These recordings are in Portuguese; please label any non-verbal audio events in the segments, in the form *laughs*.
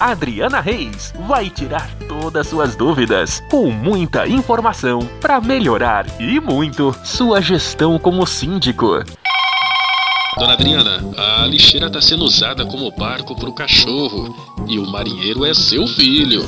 Adriana Reis vai tirar todas suas dúvidas com muita informação para melhorar e muito sua gestão como síndico. Dona Adriana, a lixeira está sendo usada como barco para o cachorro e o marinheiro é seu filho.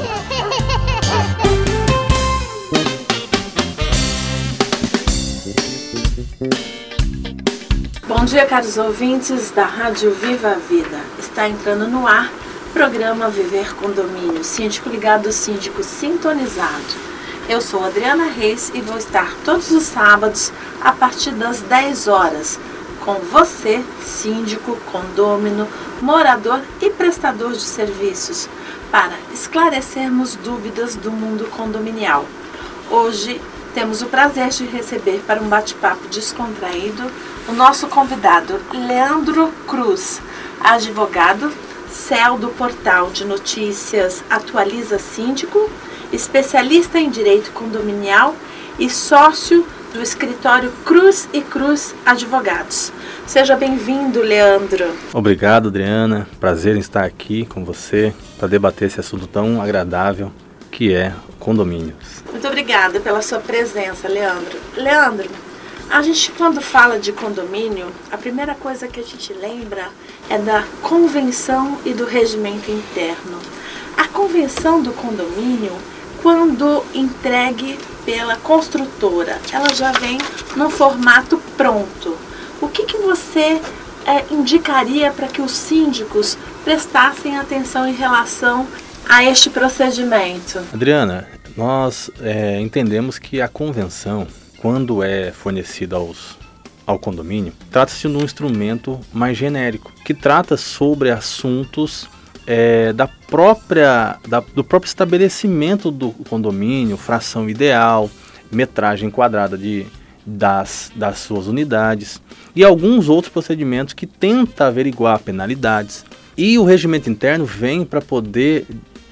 Bom dia, caros ouvintes da Rádio Viva a Vida. Está entrando no ar programa Viver Condomínio, síndico ligado, síndico sintonizado. Eu sou Adriana Reis e vou estar todos os sábados a partir das 10 horas com você, síndico, condômino, morador e prestador de serviços, para esclarecermos dúvidas do mundo condominial. Hoje temos o prazer de receber para um bate-papo descontraído o nosso convidado Leandro Cruz, advogado, céu do portal de notícias Atualiza Síndico, especialista em direito condominial e sócio do escritório Cruz e Cruz Advogados. Seja bem-vindo, Leandro. Obrigado, Adriana. Prazer em estar aqui com você para debater esse assunto tão agradável que é condomínios. Muito obrigada pela sua presença, Leandro. Leandro, a gente quando fala de condomínio, a primeira coisa que a gente lembra é da convenção e do regimento interno. A convenção do condomínio, quando entregue pela construtora, ela já vem no formato pronto. O que, que você é, indicaria para que os síndicos prestassem atenção em relação a este procedimento? Adriana, nós é, entendemos que a convenção, quando é fornecida aos, ao condomínio, trata-se de um instrumento mais genérico, que trata sobre assuntos é, da própria, da, do próprio estabelecimento do condomínio, fração ideal, metragem quadrada de, das, das suas unidades e alguns outros procedimentos que tenta averiguar penalidades. E o regimento interno vem para poder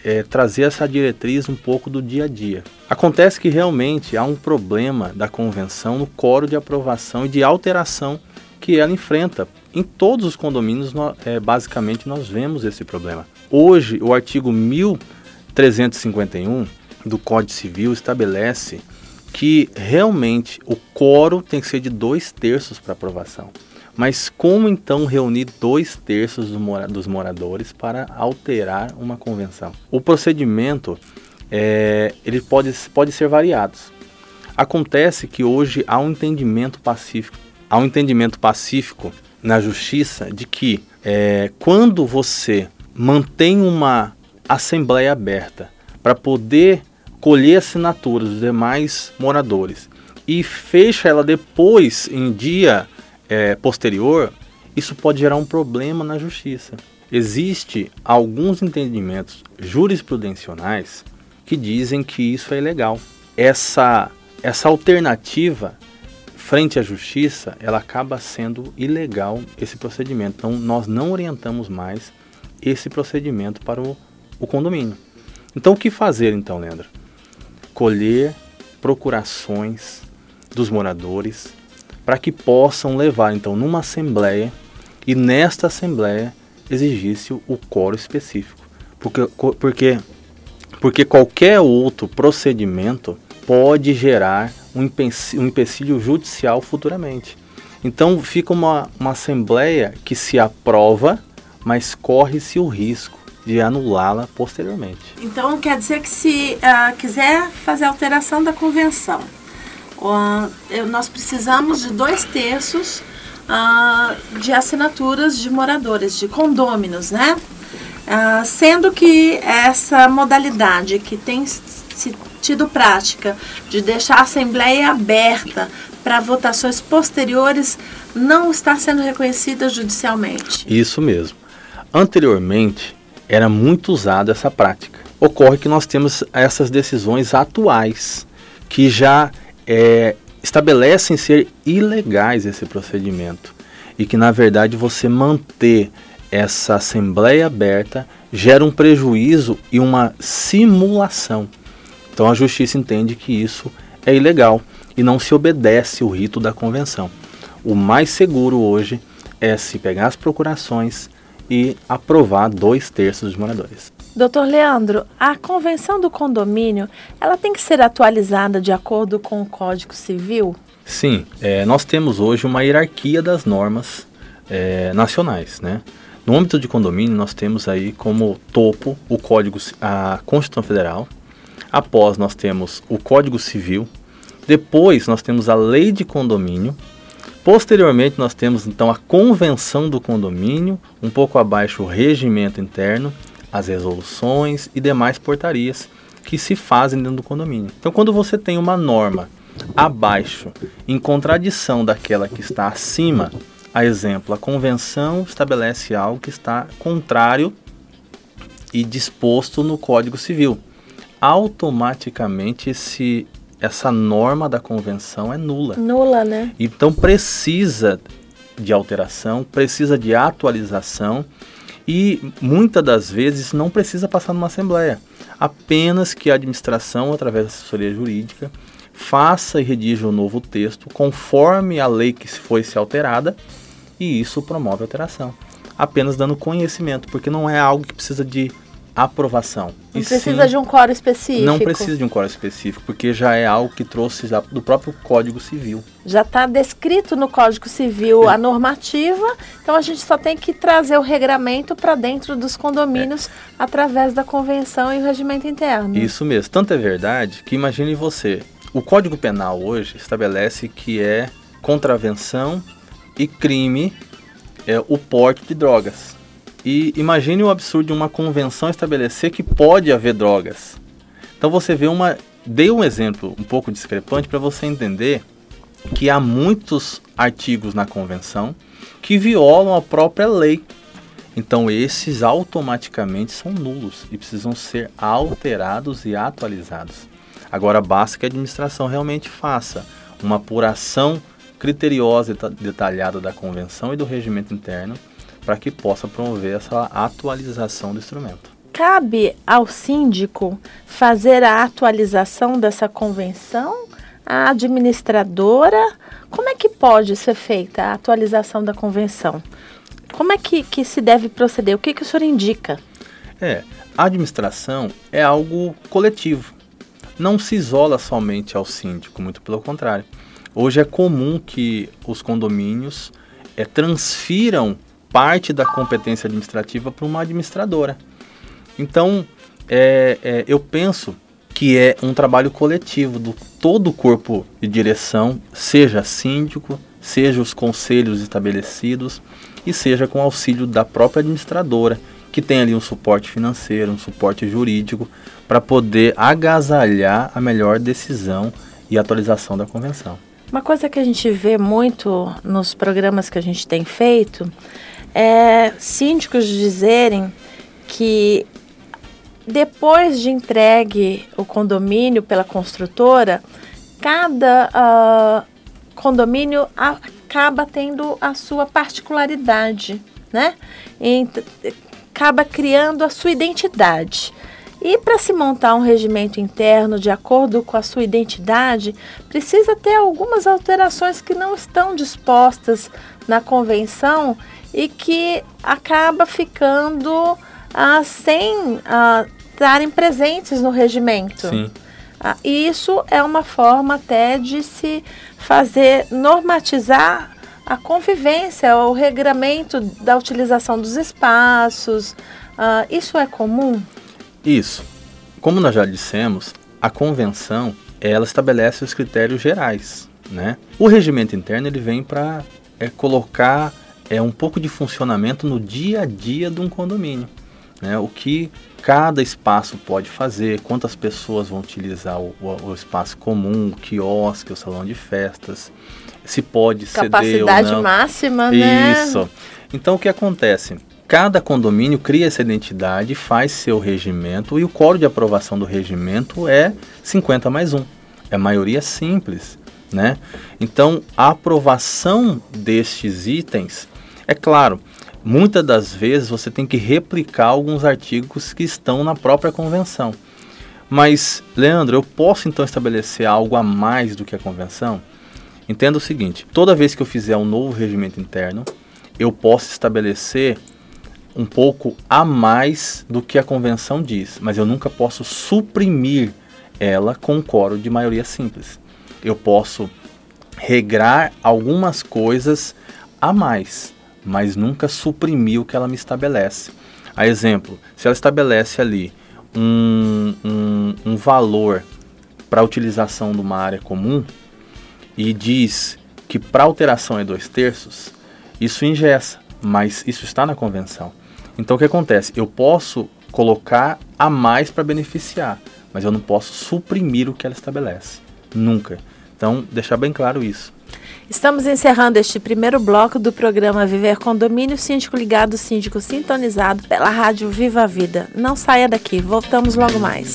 é, trazer essa diretriz um pouco do dia a dia. Acontece que realmente há um problema da convenção no coro de aprovação e de alteração que ela enfrenta. Em todos os condomínios, é, basicamente, nós vemos esse problema. Hoje, o artigo 1351 do Código Civil estabelece que realmente o coro tem que ser de dois terços para aprovação. Mas como então reunir dois terços dos moradores para alterar uma convenção? O procedimento é, ele pode, pode ser variado. Acontece que hoje há um entendimento pacífico, há um entendimento pacífico na justiça de que é, quando você mantém uma assembleia aberta para poder colher assinaturas dos demais moradores e fecha ela depois em dia é, posterior, isso pode gerar um problema na justiça. Existe alguns entendimentos jurisprudenciais que dizem que isso é ilegal. Essa, essa alternativa frente à justiça, ela acaba sendo ilegal esse procedimento. Então, nós não orientamos mais esse procedimento para o, o condomínio. Então, o que fazer, então, Leandro? Colher procurações dos moradores, para que possam levar então numa assembleia e nesta assembleia exigisse o coro específico. Porque, porque, porque qualquer outro procedimento pode gerar um empecilho, um empecilho judicial futuramente. Então fica uma, uma assembleia que se aprova, mas corre-se o risco de anulá-la posteriormente. Então quer dizer que se uh, quiser fazer alteração da convenção, nós precisamos de dois terços uh, de assinaturas de moradores, de condôminos, né? Uh, sendo que essa modalidade que tem tido prática de deixar a Assembleia aberta para votações posteriores não está sendo reconhecida judicialmente. Isso mesmo. Anteriormente era muito usada essa prática Ocorre que nós temos essas decisões atuais que já é, estabelecem ser ilegais esse procedimento e que na verdade você manter essa assembleia aberta gera um prejuízo e uma simulação. Então a justiça entende que isso é ilegal e não se obedece o rito da convenção. O mais seguro hoje é se pegar as procurações e aprovar dois terços dos moradores. Doutor Leandro, a convenção do condomínio ela tem que ser atualizada de acordo com o Código Civil? Sim, é, nós temos hoje uma hierarquia das normas é, nacionais, né? No âmbito de condomínio, nós temos aí como topo o Código, a Constituição Federal. Após, nós temos o Código Civil. Depois, nós temos a Lei de Condomínio. Posteriormente, nós temos então a Convenção do Condomínio, um pouco abaixo o Regimento Interno, as resoluções e demais portarias que se fazem dentro do condomínio. Então, quando você tem uma norma abaixo, em contradição daquela que está acima, a exemplo, a convenção estabelece algo que está contrário e disposto no Código Civil. Automaticamente esse essa norma da convenção é nula. Nula, né? Então precisa de alteração, precisa de atualização e muitas das vezes não precisa passar numa assembleia. Apenas que a administração, através da assessoria jurídica, faça e redija um novo texto conforme a lei que foi se alterada e isso promove alteração. Apenas dando conhecimento, porque não é algo que precisa de aprovação. Não precisa sim, de um coro específico. Não precisa de um coro específico, porque já é algo que trouxe do próprio Código Civil. Já está descrito no Código Civil é. a normativa, então a gente só tem que trazer o regramento para dentro dos condomínios é. através da convenção e o regimento interno. Isso mesmo. Tanto é verdade que imagine você, o Código Penal hoje estabelece que é contravenção e crime é o porte de drogas. E imagine o absurdo de uma convenção estabelecer que pode haver drogas. Então você vê uma. Dei um exemplo um pouco discrepante para você entender que há muitos artigos na convenção que violam a própria lei. Então esses automaticamente são nulos e precisam ser alterados e atualizados. Agora basta que a administração realmente faça uma apuração criteriosa e detalhada da convenção e do regimento interno para que possa promover essa atualização do instrumento. Cabe ao síndico fazer a atualização dessa convenção? A administradora? Como é que pode ser feita a atualização da convenção? Como é que, que se deve proceder? O que, que o senhor indica? É, a administração é algo coletivo. Não se isola somente ao síndico, muito pelo contrário. Hoje é comum que os condomínios é, transfiram parte da competência administrativa para uma administradora. Então, é, é, eu penso que é um trabalho coletivo do todo o corpo de direção, seja síndico, seja os conselhos estabelecidos e seja com auxílio da própria administradora, que tem ali um suporte financeiro, um suporte jurídico, para poder agasalhar a melhor decisão e atualização da convenção. Uma coisa que a gente vê muito nos programas que a gente tem feito é síndicos dizerem que depois de entregue o condomínio pela construtora, cada uh, condomínio acaba tendo a sua particularidade, né? E acaba criando a sua identidade. E para se montar um regimento interno de acordo com a sua identidade, precisa ter algumas alterações que não estão dispostas na convenção e que acaba ficando ah, sem ah, estarem presentes no regimento. Sim. Ah, e isso é uma forma até de se fazer normatizar a convivência, o regramento da utilização dos espaços. Ah, isso é comum? Isso. Como nós já dissemos, a convenção ela estabelece os critérios gerais, né? O regimento interno ele vem para é, colocar é um pouco de funcionamento no dia a dia de um condomínio, né? O que cada espaço pode fazer, quantas pessoas vão utilizar o, o, o espaço comum, o quiosque, o salão de festas, se pode Capacidade ceder ou não. máxima, né? Isso. Então o que acontece? cada condomínio cria essa identidade, faz seu regimento e o código de aprovação do regimento é 50 mais 1. É maioria simples, né? Então, a aprovação destes itens, é claro, muitas das vezes você tem que replicar alguns artigos que estão na própria convenção. Mas, Leandro, eu posso então estabelecer algo a mais do que a convenção? Entenda o seguinte: toda vez que eu fizer um novo regimento interno, eu posso estabelecer um pouco a mais do que a convenção diz, mas eu nunca posso suprimir ela com um coro de maioria simples. Eu posso regrar algumas coisas a mais, mas nunca suprimir o que ela me estabelece. A exemplo, se ela estabelece ali um, um, um valor para utilização de uma área comum e diz que para alteração é dois terços, isso ingessa, mas isso está na convenção. Então o que acontece? Eu posso colocar a mais para beneficiar, mas eu não posso suprimir o que ela estabelece. Nunca. Então, deixar bem claro isso. Estamos encerrando este primeiro bloco do programa Viver Condomínio Síndico Ligado, Síndico Sintonizado pela Rádio Viva a Vida. Não saia daqui, voltamos logo mais.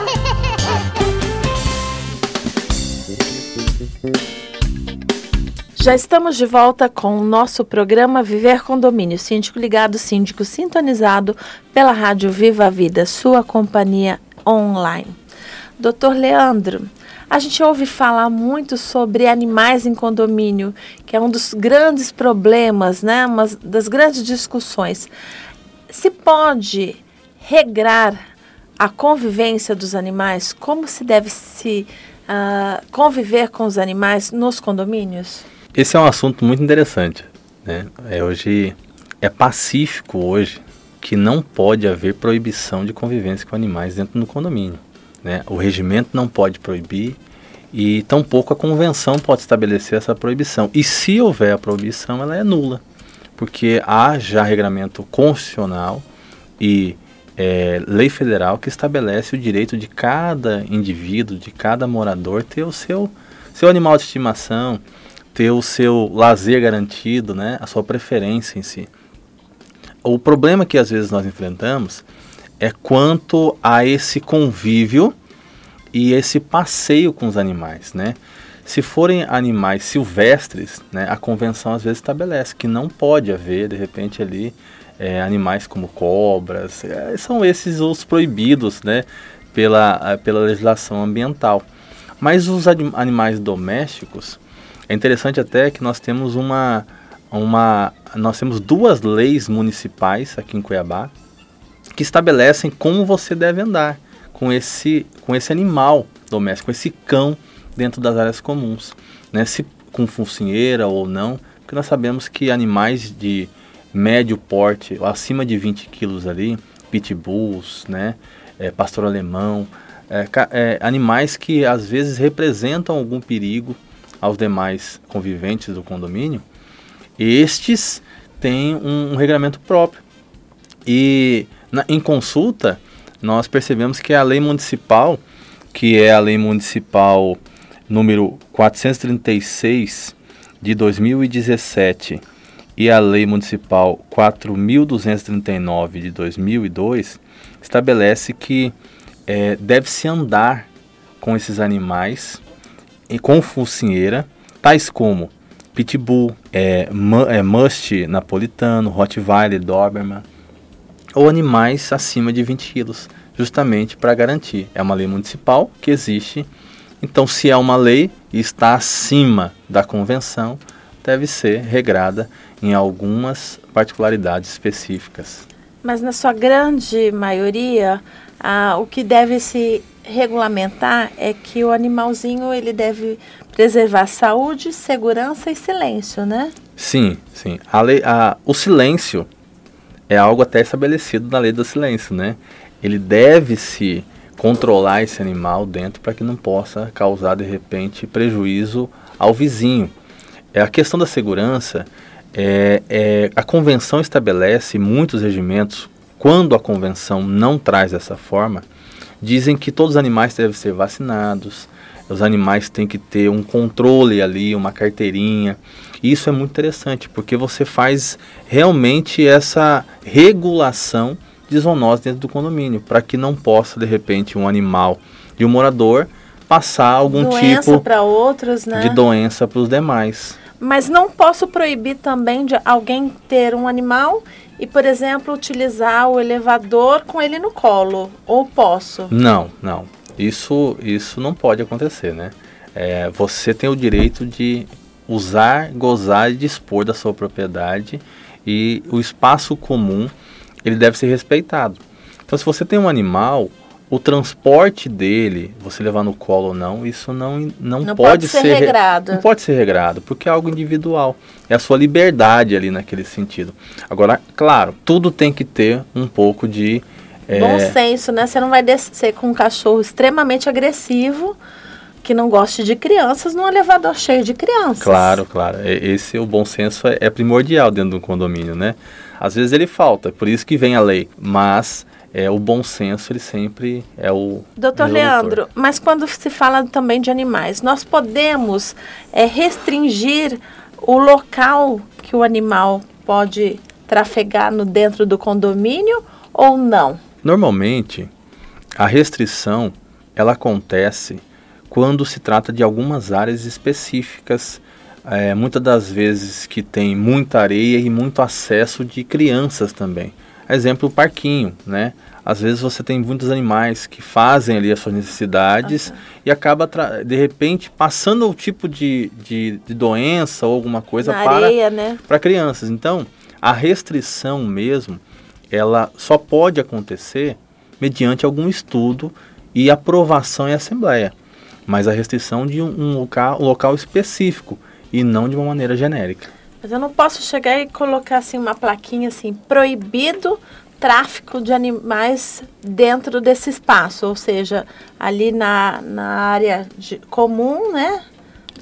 Já estamos de volta com o nosso programa Viver Condomínio, síndico ligado, síndico sintonizado pela Rádio Viva a Vida, sua companhia online. Doutor Leandro, a gente ouve falar muito sobre animais em condomínio, que é um dos grandes problemas, né? Uma das grandes discussões. Se pode regrar a convivência dos animais? Como se deve se uh, conviver com os animais nos condomínios? Esse é um assunto muito interessante. Né? É, hoje é pacífico hoje que não pode haver proibição de convivência com animais dentro do condomínio. Né? O regimento não pode proibir e tampouco a convenção pode estabelecer essa proibição. E se houver a proibição, ela é nula, porque há já regramento constitucional e é, lei federal que estabelece o direito de cada indivíduo, de cada morador ter o seu, seu animal de estimação, ter o seu lazer garantido, né, a sua preferência em si. O problema que às vezes nós enfrentamos é quanto a esse convívio e esse passeio com os animais, né? Se forem animais silvestres, né, a convenção às vezes estabelece que não pode haver, de repente, ali é, animais como cobras, é, são esses os proibidos, né, pela, pela legislação ambiental. Mas os animais domésticos, é interessante até que nós temos uma, uma nós temos duas leis municipais aqui em Cuiabá que estabelecem como você deve andar com esse, com esse animal doméstico, com esse cão dentro das áreas comuns, né? Se com focinheira ou não, porque nós sabemos que animais de médio porte, acima de 20 quilos ali, pitbulls, né? É, pastor alemão, é, é, animais que às vezes representam algum perigo aos demais conviventes do condomínio, estes têm um, um regulamento próprio. E na, em consulta, nós percebemos que a lei municipal, que é a lei municipal número 436 de 2017 e a lei municipal 4239 de 2002, estabelece que é, deve-se andar com esses animais com focinheira, tais como Pitbull, é, é, Must napolitano, Rottweiler, Doberman, ou animais acima de 20 quilos, justamente para garantir. É uma lei municipal que existe, então se é uma lei e está acima da convenção, deve ser regrada em algumas particularidades específicas. Mas na sua grande maioria, ah, o que deve se regulamentar é que o animalzinho ele deve preservar saúde, segurança e silêncio, né? Sim, sim. A lei, a, o silêncio é algo até estabelecido na lei do silêncio, né? Ele deve se controlar esse animal dentro para que não possa causar de repente prejuízo ao vizinho. É a questão da segurança. É, é, a convenção estabelece muitos regimentos. Quando a convenção não traz dessa forma, dizem que todos os animais devem ser vacinados, os animais têm que ter um controle ali, uma carteirinha. E isso é muito interessante, porque você faz realmente essa regulação de zoonose dentro do condomínio, para que não possa, de repente, um animal de um morador passar algum doença tipo outros, né? de doença para os demais. Mas não posso proibir também de alguém ter um animal e, por exemplo, utilizar o elevador com ele no colo. Ou posso? Não, não. Isso, isso não pode acontecer, né? É, você tem o direito de usar, gozar e dispor da sua propriedade e o espaço comum ele deve ser respeitado. Então, se você tem um animal o transporte dele, você levar no colo ou não, isso não, não, Não pode, pode ser re- regrado. Não pode ser regrado, porque é algo individual. É a sua liberdade ali naquele sentido. Agora, claro, tudo tem que ter um pouco de. é, Bom senso, né? Você não vai descer com um cachorro extremamente agressivo que não goste de crianças num elevador cheio de crianças. Claro, claro. Esse o bom senso é, é primordial dentro de um condomínio, né? Às vezes ele falta, por isso que vem a lei. Mas é o bom senso ele sempre é o Doutor resolutor. Leandro, mas quando se fala também de animais, nós podemos é, restringir o local que o animal pode trafegar no dentro do condomínio ou não? Normalmente, a restrição ela acontece quando se trata de algumas áreas específicas, é, muitas das vezes que tem muita areia e muito acesso de crianças também. Exemplo, o parquinho, né? Às vezes você tem muitos animais que fazem ali as suas necessidades e acaba, de repente, passando o tipo de, de, de doença ou alguma coisa Na para areia, né? para crianças. Então, a restrição mesmo, ela só pode acontecer mediante algum estudo e aprovação em assembleia. Mas a restrição de um, um local, um local específico e não de uma maneira genérica. Mas eu não posso chegar e colocar assim uma plaquinha assim, proibido tráfico de animais dentro desse espaço, ou seja, ali na, na área de- comum, né,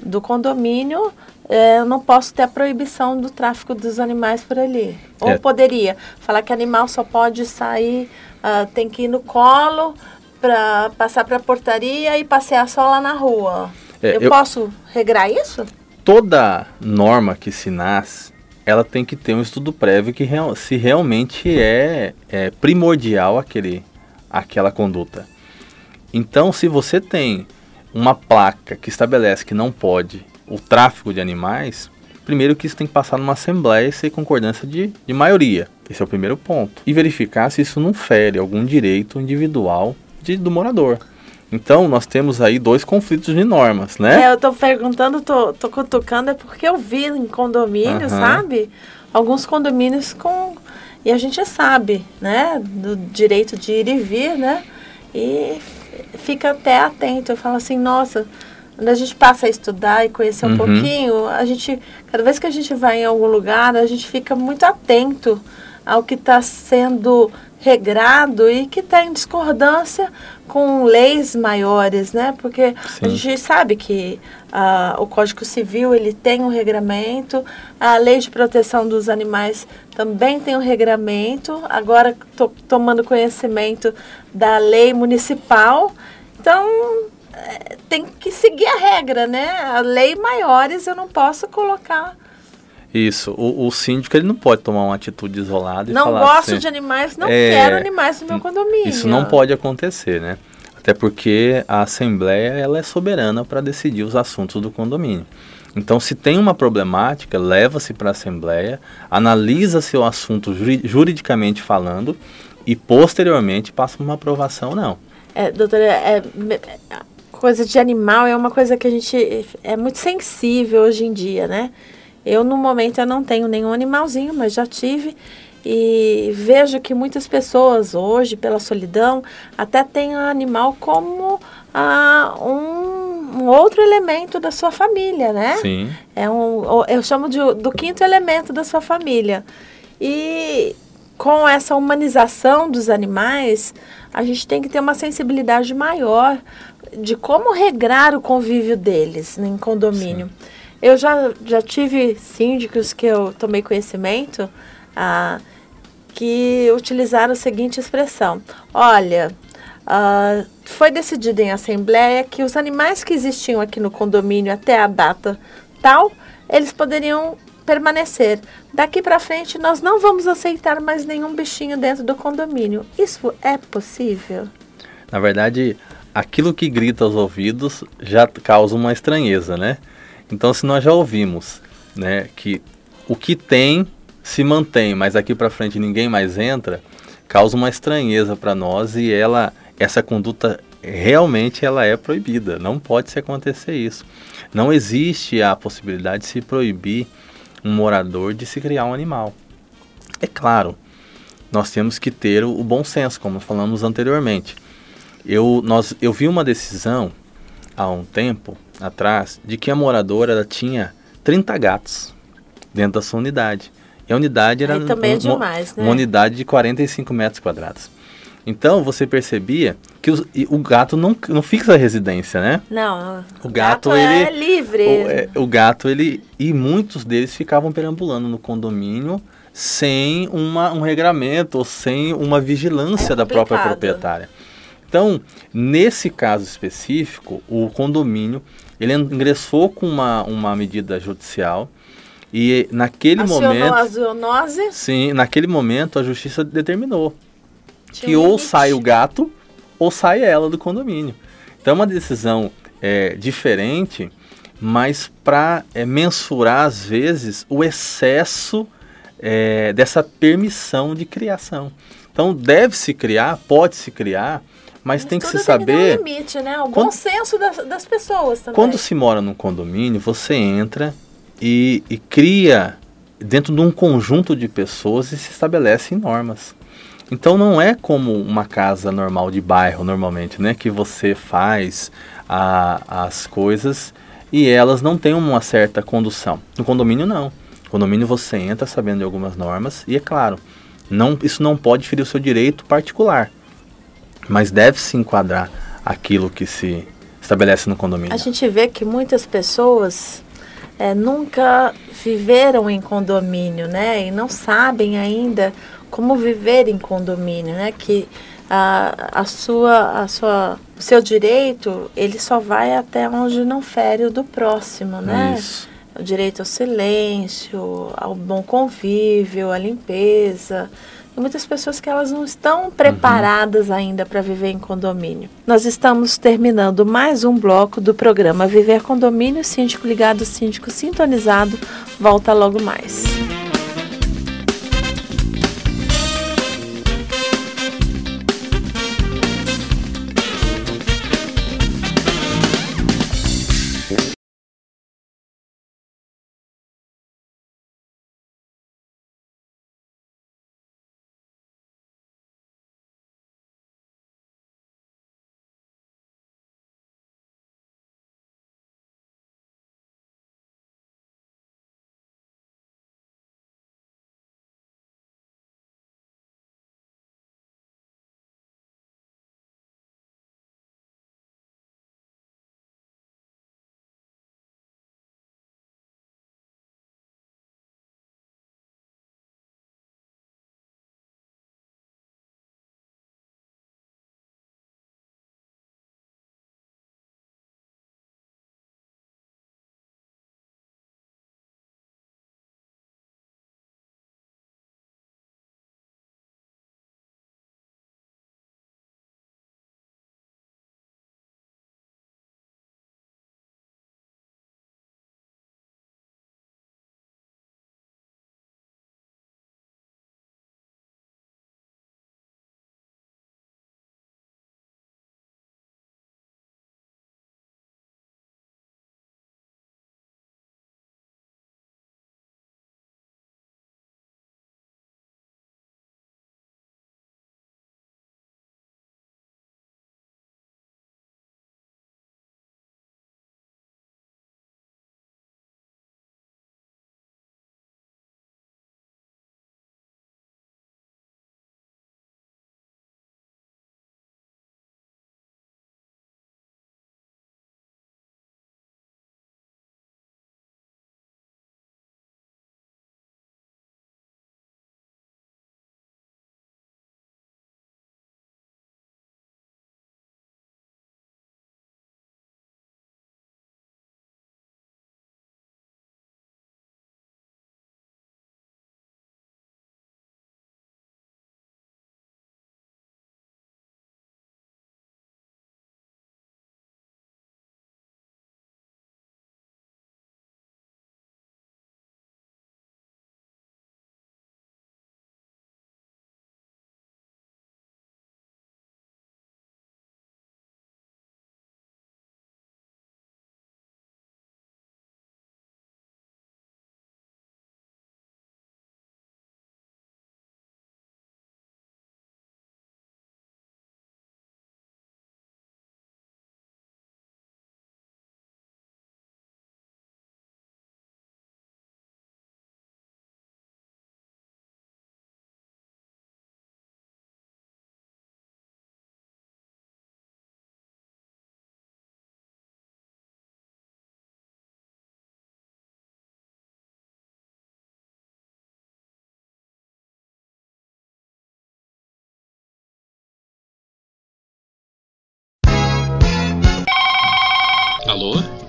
do condomínio, eh, eu não posso ter a proibição do tráfico dos animais por ali. Ou É. poderia falar que animal só pode sair, ah, tem que ir no colo para passar para a portaria e passear só lá na rua. É, eu, eu- posso regrar isso? Toda norma que se nasce, ela tem que ter um estudo prévio que real- se realmente é, é primordial aquele, aquela conduta. Então, se você tem uma placa que estabelece que não pode o tráfico de animais, primeiro que isso tem que passar numa assembleia e ser concordância de, de maioria. Esse é o primeiro ponto. E verificar se isso não fere algum direito individual de- do morador. Então, nós temos aí dois conflitos de normas, né? É, eu tô perguntando, tô, tô cutucando, é porque eu vi em condomínio, Aham. sabe? Alguns condomínios com. E a gente sabe, né? Do direito de ir e vir, né? E fica até atento. Eu falo assim, nossa, quando a gente passa a estudar e conhecer um Uhum. pouquinho, a gente. Cada vez que a gente vai em algum lugar, a gente fica muito atento ao que está sendo regrado e que está em discordância com leis maiores, né? Porque a Sim. gente sabe que ah, o Código Civil ele tem um regramento, a Lei de Proteção dos Animais também tem um regramento. Agora estou tomando conhecimento da lei municipal, então eh, tem que seguir a regra, né? A lei maiores eu não posso colocar. Isso, o, o síndico ele não pode tomar uma atitude isolada e Não falar gosto assim, de animais, não é, quero animais no meu condomínio. Isso não pode acontecer, né? Até porque a assembleia ela é soberana para decidir os assuntos do condomínio. Então, se tem uma problemática, leva-se para a assembleia, analisa-se o assunto juri- juridicamente falando e posteriormente passa uma aprovação, não. É, doutora, é, coisa de animal é uma coisa que a gente é muito sensível hoje em dia, né? Eu, no momento, eu não tenho nenhum animalzinho, mas já tive. E vejo que muitas pessoas hoje, pela solidão, até têm o animal como ah, um, um outro elemento da sua família, né? Sim. É um, eu chamo de, do quinto elemento da sua família. E com essa humanização dos animais, a gente tem que ter uma sensibilidade maior de como regrar o convívio deles em condomínio. Eu já, já tive síndicos que eu tomei conhecimento ah, que utilizaram a seguinte expressão: Olha, ah, foi decidido em assembleia que os animais que existiam aqui no condomínio até a data tal, eles poderiam permanecer. Daqui para frente, nós não vamos aceitar mais nenhum bichinho dentro do condomínio. Isso é possível? Na verdade, aquilo que grita aos ouvidos já causa uma estranheza, né? Então, se nós já ouvimos, né, que o que tem se mantém, mas aqui para frente ninguém mais entra, causa uma estranheza para nós e ela, essa conduta realmente ela é proibida. Não pode se acontecer isso. Não existe a possibilidade de se proibir um morador de se criar um animal. É claro, nós temos que ter o, bom senso, como falamos anteriormente. Eu, nós, eu vi uma decisão há um tempo atrás de que a moradora tinha 30 gatos dentro da sua unidade. E a unidade era é demais, né? uma unidade de 45 metros quadrados. Então você percebia que os- o gato não, não fixa a residência, né? Não, O gato, é ele- livre. O, é, o gato, ele. E muitos deles ficavam perambulando no condomínio sem uma, um regramento ou sem uma vigilância É da própria proprietária. Então, nesse caso específico, o condomínio ele ingressou com uma, uma medida judicial e naquele Acionou momento. a zoonose. Sim, naquele momento a justiça determinou tinha que um ou sai o gato ou sai ela do condomínio. Então é uma decisão é, diferente, mas para mensurar às vezes o excesso é, dessa permissão de criação. Então deve-se criar, pode-se criar, mas, tem que se Tem que saber um limite, né? O bom Quando- senso das, das pessoas também. quando se mora num condomínio, você entra e, e cria dentro de um conjunto de pessoas e se estabelecem normas. Então não é como uma casa normal de bairro, normalmente, né? Que você faz a- as coisas e elas não têm uma certa condução. No condomínio não. No condomínio você entra sabendo de algumas normas e é claro, não, isso não pode ferir o seu direito particular. Mas deve se enquadrar aquilo que se estabelece no condomínio. A gente vê que muitas pessoas é, nunca viveram em condomínio, né? E não sabem ainda como viver em condomínio, né? Que a, a sua, a sua, o seu direito, ele só vai até onde não fere o do próximo, né? Isso. O direito ao silêncio, ao bom convívio, à limpeza. Tem muitas pessoas que elas não estão preparadas ainda para viver em condomínio. Nós estamos terminando mais um bloco do programa Viver Condomínio, Síndico Ligado, Síndico Sintonizado. Volta logo mais.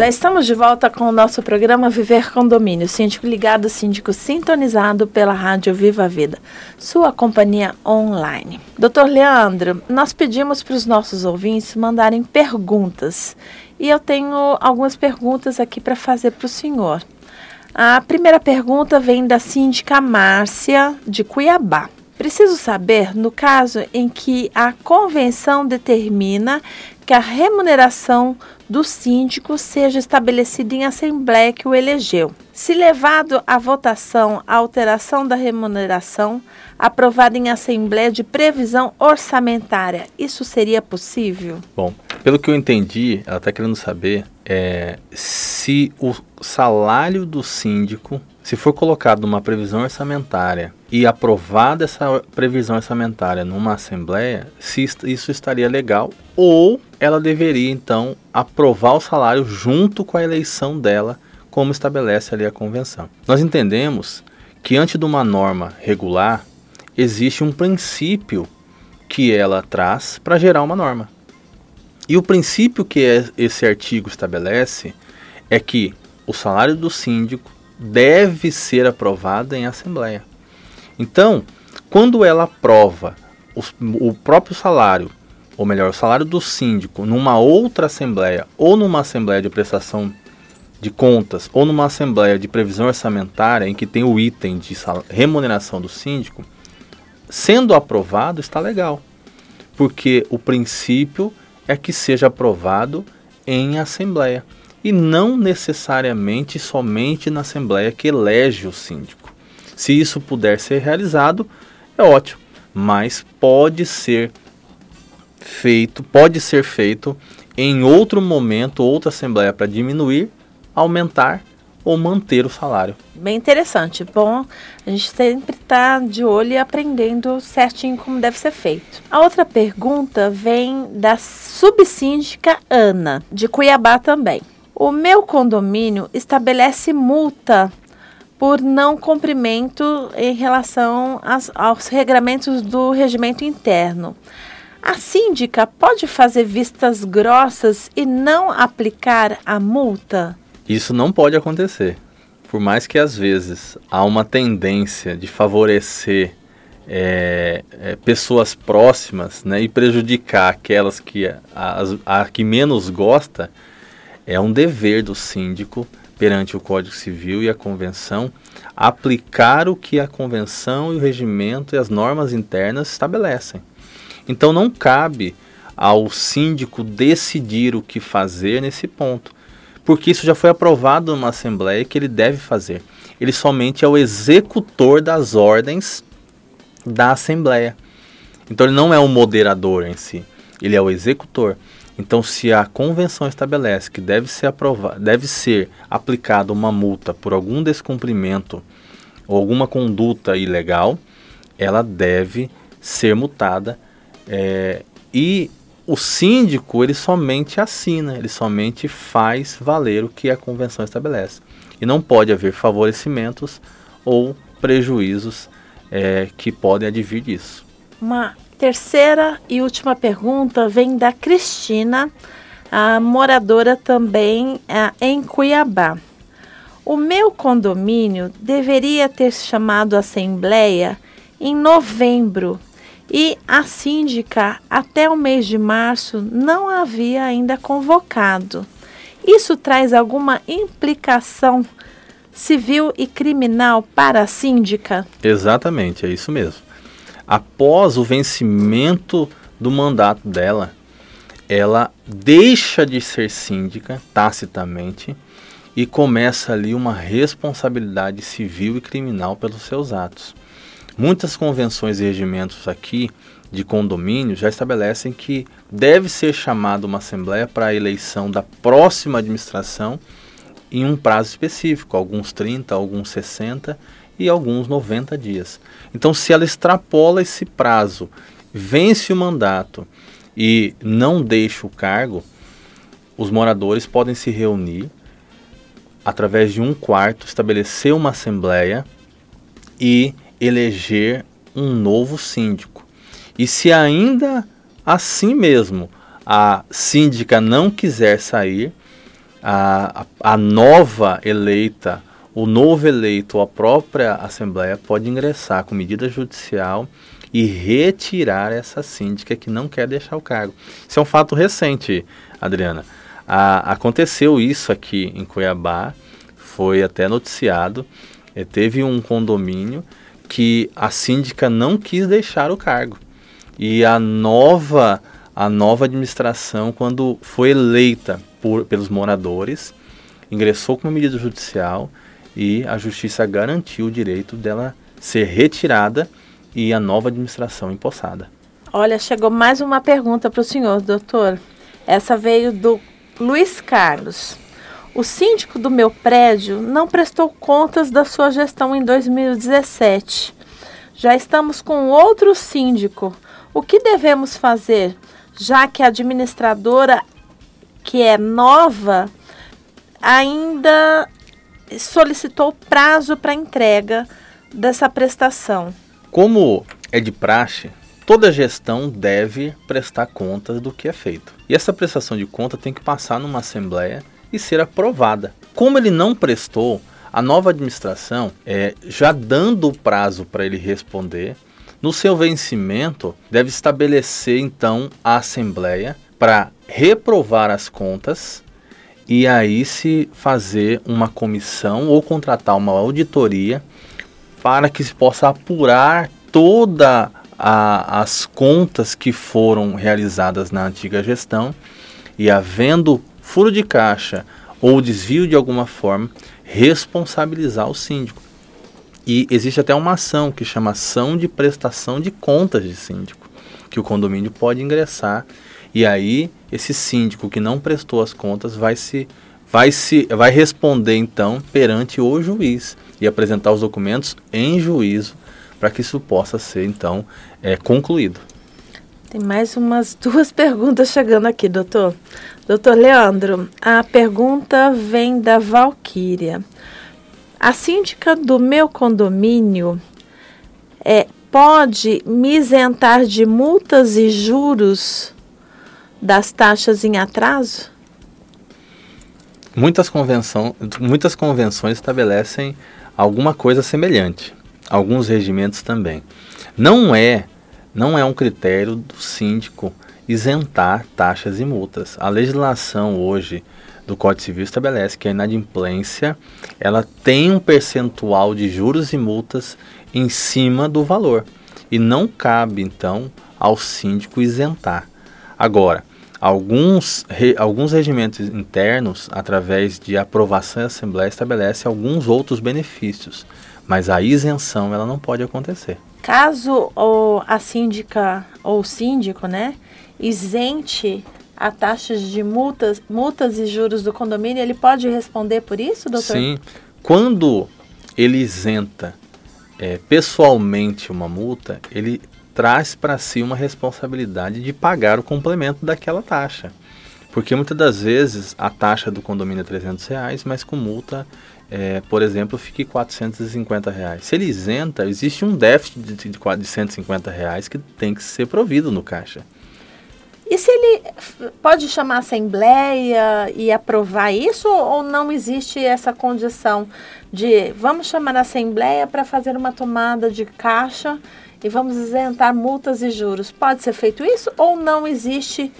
Já estamos de volta com o nosso programa Viver Condomínio, síndico ligado, síndico sintonizado pela Rádio Viva a Vida, sua companhia online. Doutor Leandro, nós pedimos para os nossos ouvintes mandarem perguntas e eu tenho algumas perguntas aqui para fazer para o senhor. A primeira pergunta vem da síndica Márcia, de Cuiabá. Preciso saber, no caso em que a convenção determina que a remuneração do síndico seja estabelecida em assembleia que o elegeu. Se levado à votação a alteração da remuneração aprovada em assembleia de previsão orçamentária, isso seria possível? Bom, pelo que eu entendi, ela está querendo saber é, se o salário do síndico, se for colocado numa previsão orçamentária e aprovada essa previsão orçamentária numa assembleia, se isso estaria legal ou ela deveria então aprovar o salário junto com a eleição dela, como estabelece ali a convenção. Nós entendemos que antes de uma norma regular existe um princípio que ela traz para gerar uma norma. E o princípio que esse artigo estabelece é que o salário do síndico deve ser aprovado em assembleia. Então, quando ela aprova o, o próprio salário, ou melhor, o salário do síndico numa outra assembleia, ou numa assembleia de prestação de contas, ou numa assembleia de previsão orçamentária em que tem o item de remuneração do síndico, sendo aprovado está legal, porque o princípio é que seja aprovado em assembleia e não necessariamente somente na assembleia que elege o síndico. Se isso puder ser realizado, é ótimo, mas pode ser feito, pode ser feito em outro momento, outra assembleia para diminuir, aumentar ou manter o salário. Bem interessante. Bom, a gente sempre está de olho e aprendendo certinho como deve ser feito. A outra pergunta vem da subsíndica Ana, de Cuiabá também. O meu condomínio estabelece multa por não cumprimento em relação aos regramentos do regimento interno. A síndica pode fazer vistas grossas e não aplicar a multa? Isso não pode acontecer. Por mais que às vezes há uma tendência de favorecer é, é, pessoas próximas né, e prejudicar aquelas que a, a, a que menos gosta, é um dever do síndico perante o Código Civil e a Convenção aplicar o que a Convenção e o regimento e as normas internas estabelecem. Então não cabe ao síndico decidir o que fazer nesse ponto porque isso já foi aprovado numa assembleia que ele deve fazer. Ele somente é o executor das ordens da assembleia. Então ele não é o moderador em si, ele é o executor. Então, se a convenção estabelece que deve ser deve ser aplicada uma multa por algum descumprimento ou alguma conduta ilegal, ela deve ser multada é, e o síndico ele somente assina, ele somente faz valer o que a convenção estabelece. E não pode haver favorecimentos ou prejuízos é, que podem advir disso. Uma terceira e última pergunta vem da Cristina, a moradora também é, em Cuiabá. O meu condomínio deveria ter chamado a assembleia em novembro e a síndica, até o mês de março, não havia ainda convocado. Isso traz alguma implicação civil e criminal para a síndica? Exatamente, é isso mesmo. Após o vencimento do mandato dela, ela deixa de ser síndica tacitamente e começa ali uma responsabilidade civil e criminal pelos seus atos. Muitas convenções e regimentos aqui de condomínio já estabelecem que deve ser chamada uma assembleia para a eleição da próxima administração em um prazo específico, alguns 30, alguns 60 e alguns 90 dias. Então, se ela extrapola esse prazo, vence o mandato e não deixa o cargo, os moradores podem se reunir através de um quarto, estabelecer uma assembleia e eleger um novo síndico. E se ainda assim mesmo a síndica não quiser sair, a, a, nova eleita, o novo eleito ou a própria Assembleia pode ingressar com medida judicial e retirar essa síndica que não quer deixar o cargo. Isso é um fato recente, Adriana. A, aconteceu isso aqui em Cuiabá, foi até noticiado. É, teve um condomínio que a síndica não quis deixar o cargo e a nova a nova administração quando foi eleita por, pelos moradores ingressou com uma medida judicial e a justiça garantiu o direito dela ser retirada e a nova administração empossada. Olha, chegou mais uma pergunta para o senhor, doutor. Essa veio do Luiz Carlos. O síndico do meu prédio não prestou contas da sua gestão em 2017. Já estamos com outro síndico o que devemos fazer, já que a administradora, que é nova, ainda solicitou prazo para entrega dessa prestação? Como é de praxe, toda gestão deve prestar contas do que é feito. E essa prestação de conta tem que passar numa assembleia e ser aprovada. Como ele não prestou, a nova administração, é, já dando o prazo para ele responder, no seu vencimento, deve estabelecer então a Assembleia para reprovar as contas e aí se fazer uma comissão ou contratar uma auditoria para que se possa apurar toda as contas que foram realizadas na antiga gestão e havendo furo de caixa ou desvio de alguma forma, responsabilizar o síndico. E existe até uma ação que chama ação de prestação de contas de síndico, que o condomínio pode ingressar e aí esse síndico que não prestou as contas vai se vai se vai responder então perante o juiz e apresentar os documentos em juízo para que isso possa ser então é, concluído. Tem mais umas *laughs* duas perguntas chegando aqui, doutor. Doutor Leandro, a pergunta vem da Valquíria. A síndica do meu condomínio é, pode me isentar de multas e juros das taxas em atraso? Muitas, convenção, muitas convenções estabelecem alguma coisa semelhante. Alguns regimentos também. Não é, não é um critério do síndico isentar taxas e multas. A legislação hoje do Código Civil estabelece que a inadimplência ela tem um percentual de juros e multas em cima do valor e não cabe então ao síndico isentar. Agora, alguns, re, alguns regimentos internos, através de aprovação da Assembleia, estabelecem alguns outros benefícios, mas a isenção ela não pode acontecer. Caso ou a síndica ou o síndico, né, isente a taxas de multas, multas e juros do condomínio, ele pode responder por isso, doutor? Sim. Quando ele isenta é, pessoalmente uma multa, ele traz para si uma responsabilidade de pagar o complemento daquela taxa. Porque muitas das vezes a taxa do condomínio é 300 reais, mas com multa, é, por exemplo, fique 450 reais. Se ele isenta, existe um déficit de, de, de 150 reais que tem que ser provido no caixa. E se ele pode chamar a assembleia e aprovar isso ou não existe essa condição de vamos chamar a assembleia para fazer uma tomada de caixa e vamos isentar multas e juros? Pode ser feito isso ou não existe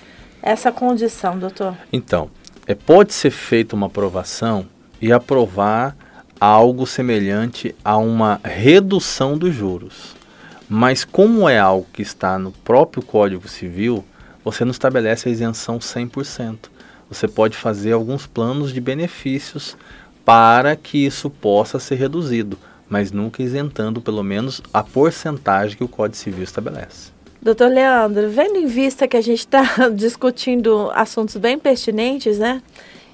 essa condição, doutor? Então, é, pode ser feita uma aprovação e aprovar algo semelhante a uma redução dos juros. Mas como é algo que está no próprio Código Civil, você não estabelece a isenção 100%. Você pode fazer alguns planos de benefícios para que isso possa ser reduzido, mas nunca isentando pelo menos a porcentagem que o Código Civil estabelece. Doutor Leandro, vendo em vista que a gente está *laughs* discutindo assuntos bem pertinentes, né?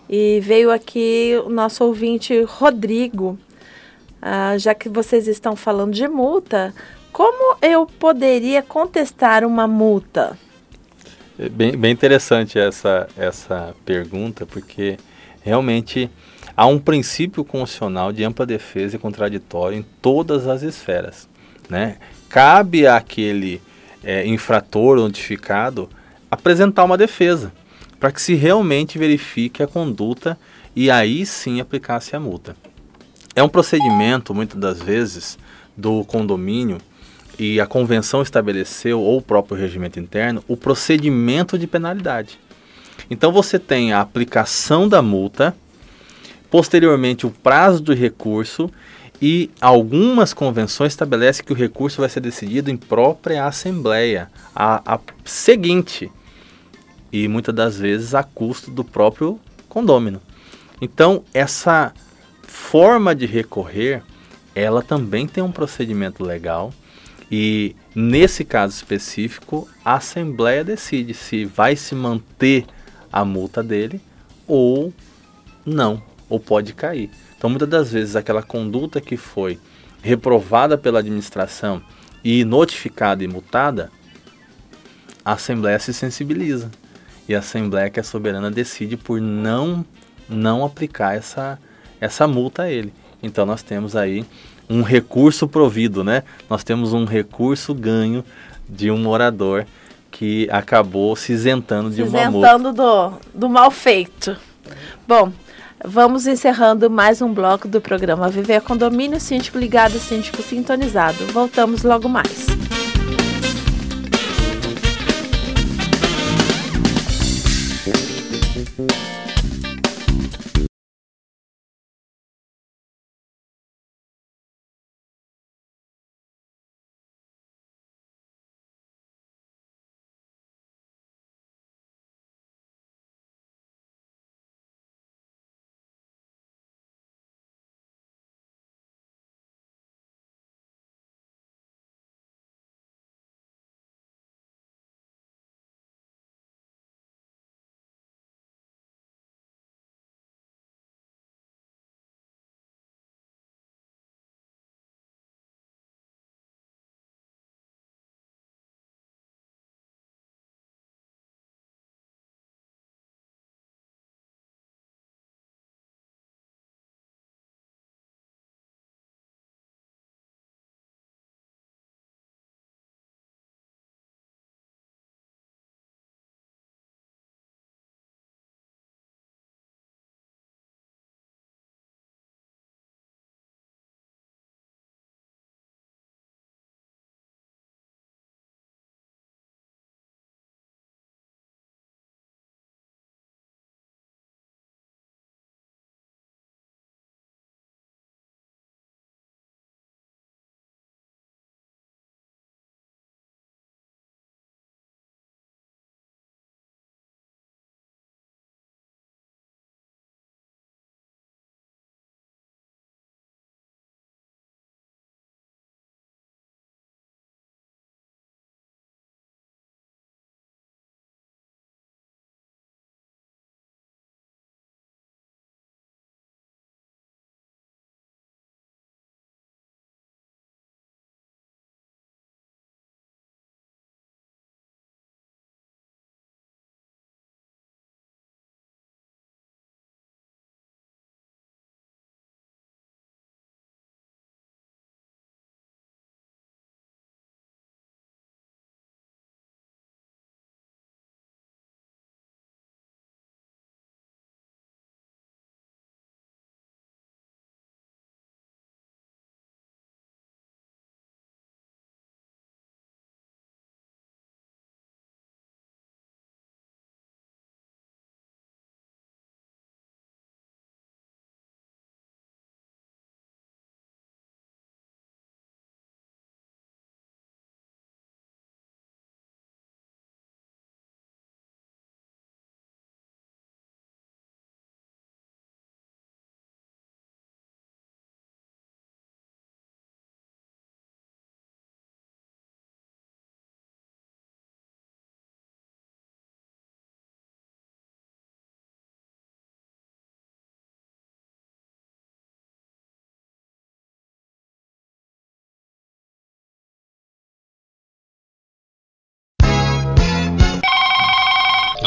E veio aqui o nosso ouvinte Rodrigo. Ah, já que vocês estão falando de multa, como eu poderia contestar uma multa? É bem, bem interessante essa, essa pergunta, porque realmente há um princípio constitucional de ampla defesa e contraditório em todas as esferas. Né? Cabe àquele é, infrator notificado apresentar uma defesa, para que se realmente verifique a conduta e aí sim aplicasse a multa. É um procedimento, muitas das vezes, do condomínio e a convenção estabeleceu, ou o próprio regimento interno, o procedimento de penalidade. Então você tem a aplicação da multa, posteriormente o prazo do recurso e algumas convenções estabelecem que o recurso vai ser decidido em própria assembleia, a, a seguinte, e muitas das vezes a custo do próprio condômino. Então essa forma de recorrer, ela também tem um procedimento legal e nesse caso específico, a Assembleia decide se vai se manter a multa dele ou não, ou pode cair. Então, muitas das vezes, aquela conduta que foi reprovada pela administração e notificada e multada, a Assembleia se sensibiliza. E a Assembleia, que é soberana, decide por não, não aplicar essa, essa multa a ele. Então, nós temos aí um recurso provido, né? Nós temos um recurso ganho de um morador que acabou se isentando de se uma multa. Isentando do, do mal feito. Bom, vamos encerrando mais um bloco do programa Viver Condomínio Síndico Ligado, Síndico Sintonizado. Voltamos logo mais.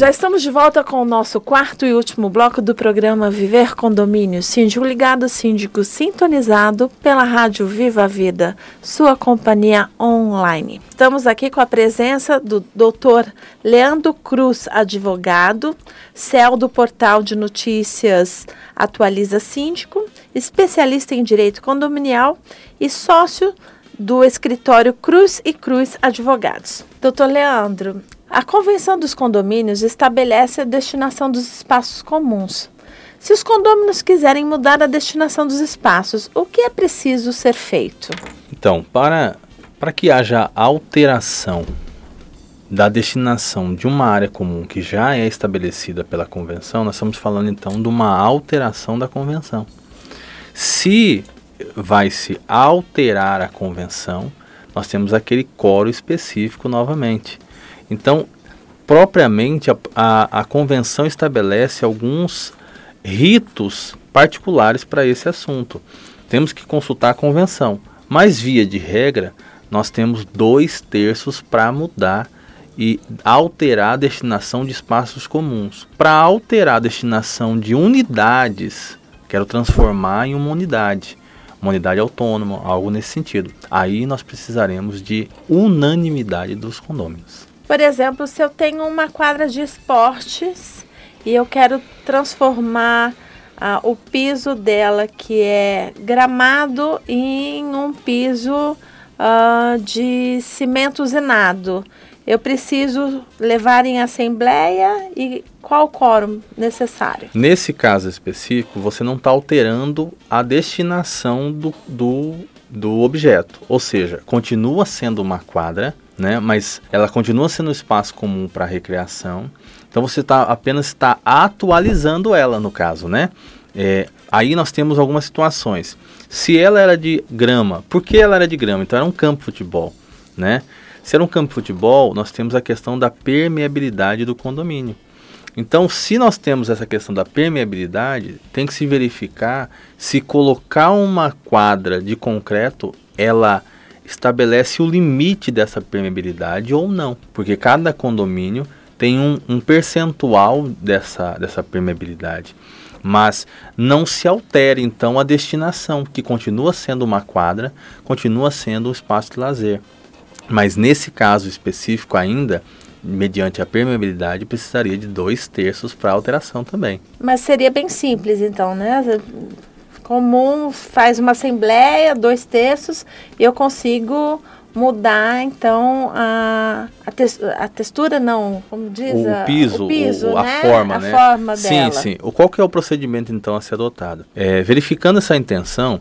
Já estamos de volta com o nosso quarto e último bloco do programa Viver Condomínio. Síndico ligado, síndico sintonizado pela Rádio Viva a Vida, sua companhia online. Estamos aqui com a presença do Dr. Leandro Cruz, advogado, CEL do portal de notícias Atualiza Síndico, especialista em direito condominial e sócio do escritório Cruz e Cruz Advogados. Doutor Leandro, a Convenção dos Condomínios estabelece a destinação dos espaços comuns. Se os condôminos quiserem mudar a destinação dos espaços, o que é preciso ser feito? Então, para, para que haja alteração da destinação de uma área comum que já é estabelecida pela convenção, nós estamos falando então de uma alteração da convenção. Se vai se alterar a convenção, nós temos aquele coro específico novamente. Então, propriamente, a, a, a convenção estabelece alguns ritos particulares para esse assunto. Temos que consultar a convenção, mas, via de regra, nós temos dois terços para mudar e alterar a destinação de espaços comuns. Para alterar a destinação de unidades, quero transformar em uma unidade, uma unidade autônoma, algo nesse sentido. Aí nós precisaremos de unanimidade dos condôminos. Por exemplo, se eu tenho uma quadra de esportes e eu quero transformar ah, o piso dela, que é gramado, em um piso ah, de cimento usinado. Eu preciso levar em assembleia e qual quórum necessário? Nesse caso específico, você não está alterando a destinação do, do, do objeto. Ou seja, continua sendo uma quadra, né? Mas ela continua sendo um espaço comum para recreação. Então você tá, apenas está atualizando ela no caso, né? É, aí nós temos algumas situações. Se ela era de grama, por que ela era de grama? Então era um campo de futebol, né? Se era um campo de futebol, nós temos a questão da permeabilidade do condomínio. Então, se nós temos essa questão da permeabilidade, tem que se verificar se colocar uma quadra de concreto, ela estabelece o limite dessa permeabilidade ou não, porque cada condomínio tem um, um percentual dessa, dessa permeabilidade. Mas não se altera então a destinação, que continua sendo uma quadra, continua sendo um espaço de lazer. Mas nesse caso específico ainda, mediante a permeabilidade, precisaria de dois terços para alteração também. Mas seria bem simples então, né? Comum faz uma assembleia, dois terços, e eu consigo mudar então a, a, te, a textura não como diz o a, piso, o piso o, a né? forma a né? forma sim dela. sim. O qual que é o procedimento então a ser adotado? É, verificando essa intenção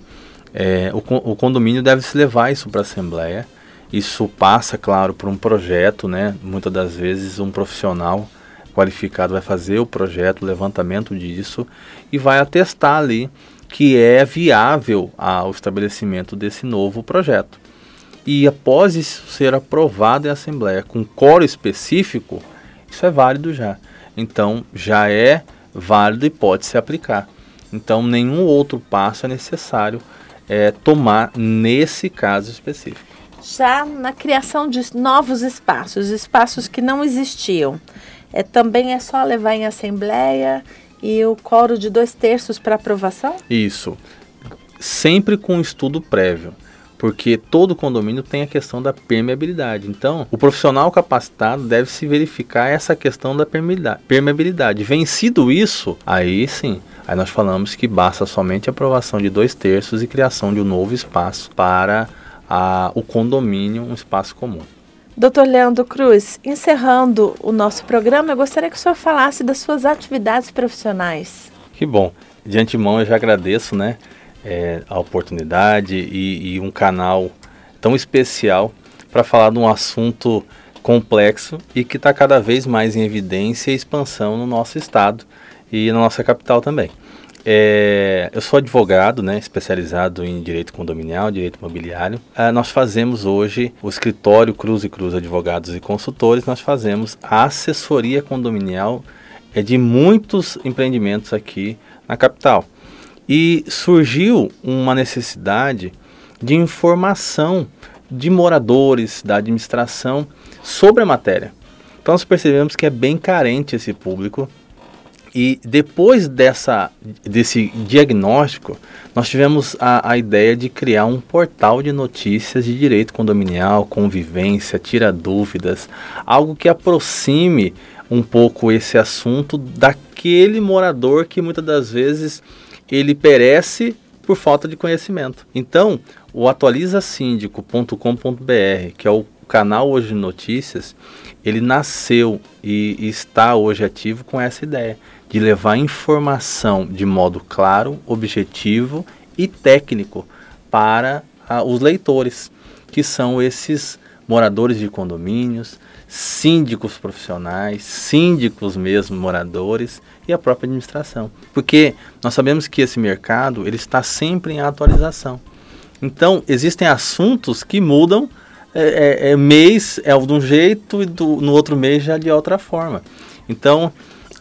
é, o, o condomínio deve se levar isso para a assembleia. Isso passa claro por um projeto né? Muitas das vezes um profissional qualificado vai fazer o projeto o levantamento disso e vai atestar ali que é viável ao estabelecimento desse novo projeto. E após isso ser aprovado em Assembleia com coro específico, isso é válido já. Então já é válido e pode se aplicar. Então nenhum outro passo é necessário é, tomar nesse caso específico. Já na criação de novos espaços, espaços que não existiam, é, também é só levar em assembleia e o coro de dois terços para aprovação? Isso. Sempre com estudo prévio porque todo condomínio tem a questão da permeabilidade. Então, o profissional capacitado deve se verificar essa questão da permeabilidade. Vencido isso, aí sim, aí nós falamos que basta somente a aprovação de dois terços e criação de um novo espaço para a, o condomínio um espaço comum. Doutor Leandro Cruz, encerrando o nosso programa, eu gostaria que o senhor falasse das suas atividades profissionais. Que bom. De antemão eu já agradeço né, é, a oportunidade e, e um canal tão especial para falar de um assunto complexo e que está cada vez mais em evidência e expansão no nosso estado e na nossa capital também. É, eu sou advogado, né, especializado em direito condominial, direito imobiliário. É, nós fazemos hoje o escritório Cruz e Cruz Advogados e Consultores. Nós fazemos a assessoria condominial é, de muitos empreendimentos aqui na capital. E surgiu uma necessidade de informação de moradores, da administração sobre a matéria. Então nós percebemos que é bem carente esse público e depois dessa, desse diagnóstico, nós tivemos a, a, ideia de criar um portal de notícias de direito condominial, convivência, tira dúvidas, algo que aproxime um pouco esse assunto daquele morador que muitas das vezes ele perece por falta de conhecimento. Então, o atualizasíndico.com.br, que é o canal hoje de notícias, ele nasceu e, está hoje ativo com essa ideia de levar informação de modo claro, objetivo e técnico para a, os leitores, que são esses moradores de condomínios, síndicos profissionais, síndicos mesmo moradores e a própria administração. Porque nós sabemos que esse mercado ele está sempre em atualização. Então, existem assuntos que mudam é, é, é mês é de um jeito e do, no outro mês já de outra forma. Então,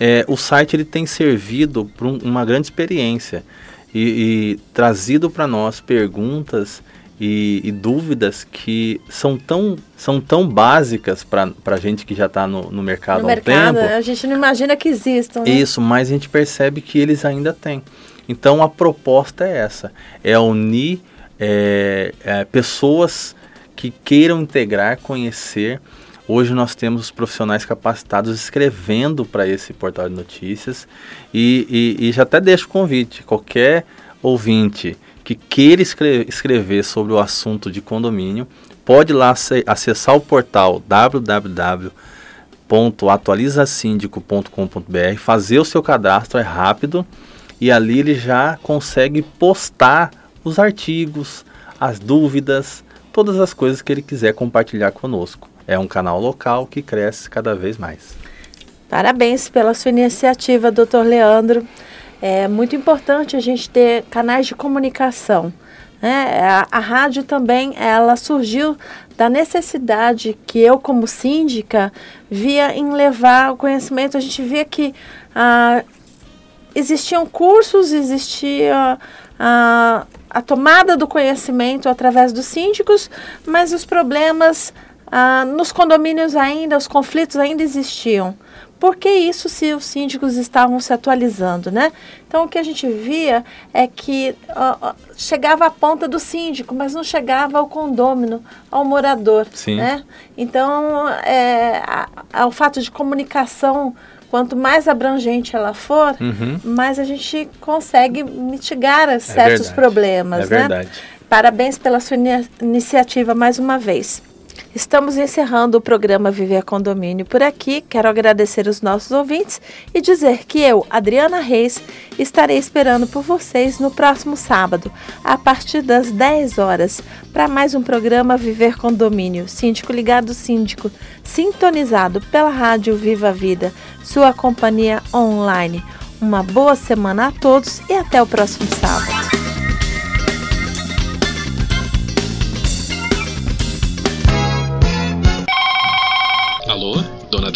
é, o site ele tem servido para um, uma grande experiência e, e trazido para nós perguntas e, e, dúvidas que são tão, são tão básicas para a gente que já está no, no mercado no há mercado, um tempo. A gente não imagina que existam. Né? Isso, mas a gente percebe que eles ainda têm. Então a proposta é essa: é unir é, é, pessoas que queiram integrar, conhecer Hoje nós temos os profissionais capacitados escrevendo para esse portal de notícias e, e, e, já até deixo o convite, qualquer ouvinte que queira escrever, sobre o assunto de condomínio, pode lá acessar o portal www.atualizasindico.com.br, fazer o seu cadastro, é rápido, e ali ele já consegue postar os artigos, as dúvidas, todas as coisas que ele quiser compartilhar conosco é um canal local que cresce cada vez mais. Parabéns pela sua iniciativa, doutor Leandro. É muito importante a gente ter canais de comunicação. Né? A, a rádio também ela surgiu da necessidade que eu, como síndica, via em levar o conhecimento. A gente via que ah, existiam cursos, existia ah, a tomada do conhecimento através dos síndicos, mas os problemas ah, nos condomínios ainda, os conflitos ainda existiam. Por que isso se os síndicos estavam se atualizando, né? Então o que a gente via é que uh, chegava a ponta do síndico, mas não chegava ao condômino, ao morador, Sim. né? Então é, a, a, o fato de comunicação quanto mais abrangente ela for, uhum. mais a gente consegue mitigar é certos verdade. problemas, é né? Verdade. Parabéns pela sua iniciativa mais uma vez. Estamos encerrando o programa Viver Condomínio por aqui. Quero agradecer os nossos ouvintes e dizer que eu, Adriana Reis, estarei esperando por vocês no próximo sábado, a partir das 10 horas, para mais um programa Viver Condomínio. Síndico Ligado Síndico, sintonizado pela Rádio Viva Vida, sua companhia online. Uma boa semana a todos e até o próximo sábado.